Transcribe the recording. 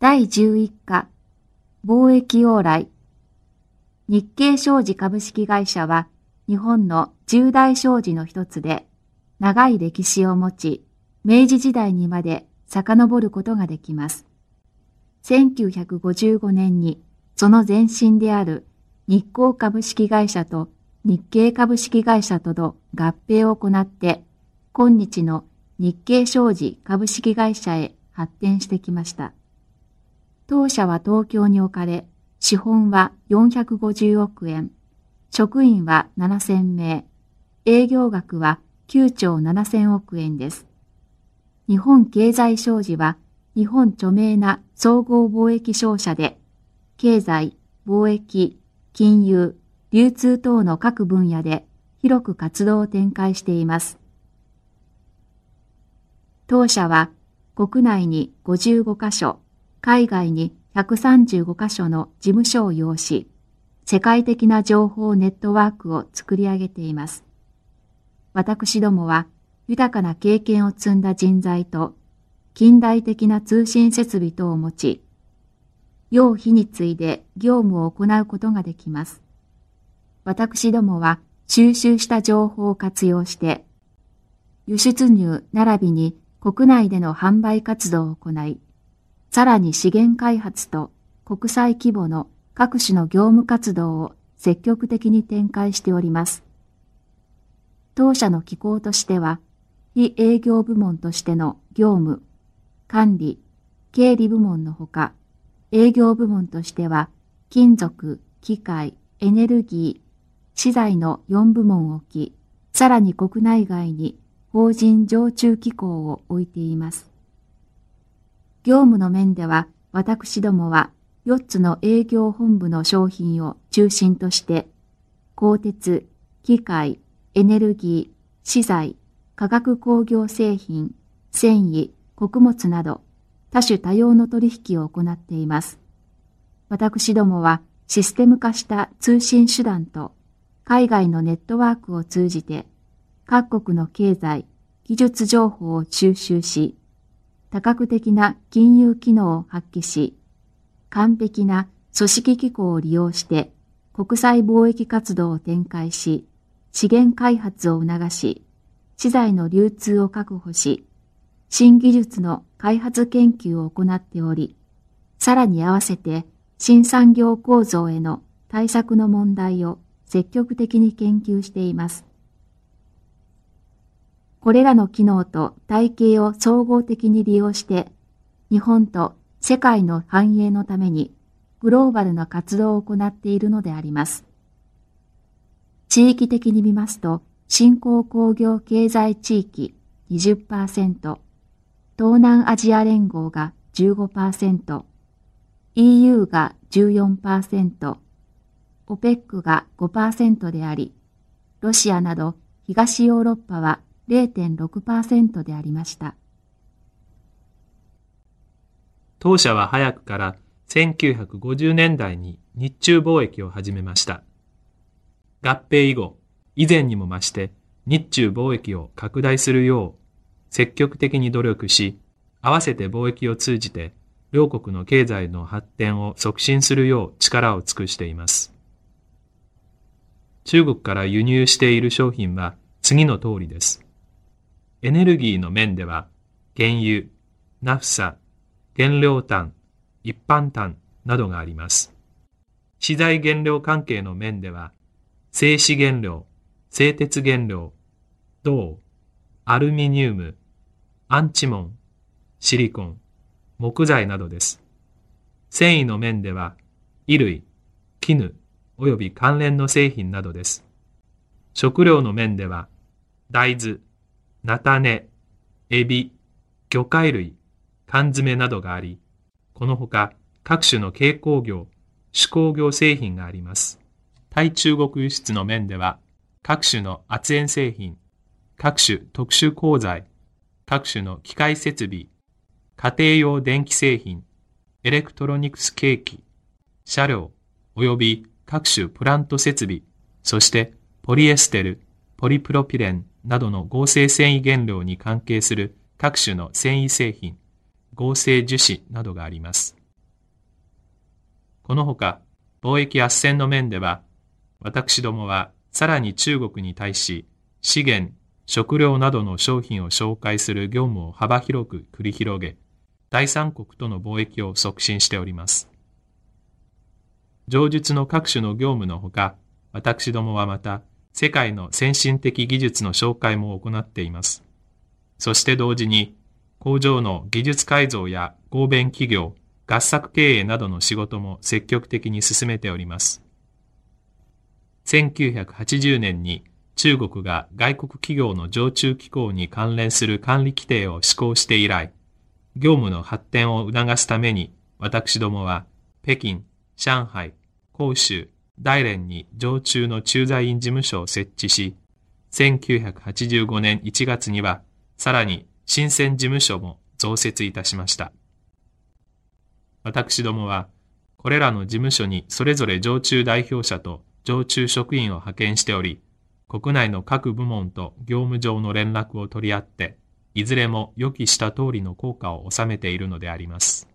第11課貿易往来日経商事株式会社は日本の重大商事の一つで長い歴史を持ち明治時代にまで遡ることができます。1955年にその前身である日光株式会社と日経株式会社との合併を行って今日の日経商事株式会社へ発展してきました。当社は東京に置かれ、資本は450億円、職員は7000名、営業額は9兆7000億円です。日本経済商事は日本著名な総合貿易商社で、経済、貿易、金融、流通等の各分野で広く活動を展開しています。当社は国内に55カ所、海外に135カ所の事務所を要し、世界的な情報ネットワークを作り上げています。私どもは豊かな経験を積んだ人材と近代的な通信設備等を持ち、用日に次いで業務を行うことができます。私どもは収集した情報を活用して、輸出入並びに国内での販売活動を行い、さらに資源開発と国際規模の各種の業務活動を積極的に展開しております。当社の機構としては、非営業部門としての業務、管理、経理部門のほか、営業部門としては、金属、機械、エネルギー、資材の4部門を置き、さらに国内外に法人常駐機構を置いています。業務の面では、私どもは4つの営業本部の商品を中心として、鋼鉄、機械、エネルギー、資材、化学工業製品、繊維、穀物など多種多様の取引を行っています。私どもはシステム化した通信手段と海外のネットワークを通じて各国の経済、技術情報を収集し、多角的な金融機能を発揮し、完璧な組織機構を利用して国際貿易活動を展開し、資源開発を促し、資材の流通を確保し、新技術の開発研究を行っており、さらに合わせて新産業構造への対策の問題を積極的に研究しています。これらの機能と体系を総合的に利用して、日本と世界の繁栄のためにグローバルな活動を行っているのであります。地域的に見ますと、新興工業経済地域20%、東南アジア連合が15%、EU が14%、OPEC が5%であり、ロシアなど東ヨーロッパは0.6%でありました。当社は早くから1950年代に日中貿易を始めました。合併以後、以前にも増して日中貿易を拡大するよう積極的に努力し、合わせて貿易を通じて両国の経済の発展を促進するよう力を尽くしています。中国から輸入している商品は次の通りです。エネルギーの面では、原油、ナフサ、原料炭、一般炭などがあります。資材原料関係の面では、製紙原料、製鉄原料、銅、アルミニウム、アンチモン、シリコン、木材などです。繊維の面では、衣類、絹、及び関連の製品などです。食料の面では、大豆、菜種、エビ、魚介類、缶詰などがあり、このほか各種の軽工業、手工業製品があります。対中国輸出の面では、各種の圧延製品、各種特殊鋼材、各種の機械設備、家庭用電気製品、エレクトロニクス計器、車両、及び各種プラント設備、そしてポリエステル、ポリプロピレンなどの合成繊維原料に関係する各種の繊維製品、合成樹脂などがあります。このほか、貿易斡旋の面では、私どもはさらに中国に対し、資源、食料などの商品を紹介する業務を幅広く繰り広げ、第三国との貿易を促進しております。上述の各種の業務のほか、私どもはまた、世界の先進的技術の紹介も行っています。そして同時に、工場の技術改造や合弁企業、合作経営などの仕事も積極的に進めております。1980年に中国が外国企業の常駐機構に関連する管理規定を施行して以来、業務の発展を促すために私どもは北京、上海、広州、大連に常駐の駐在員事務所を設置し、1985年1月にはさらに新鮮事務所も増設いたしました。私どもは、これらの事務所にそれぞれ常駐代表者と常駐職員を派遣しており、国内の各部門と業務上の連絡を取り合って、いずれも予期した通りの効果を収めているのであります。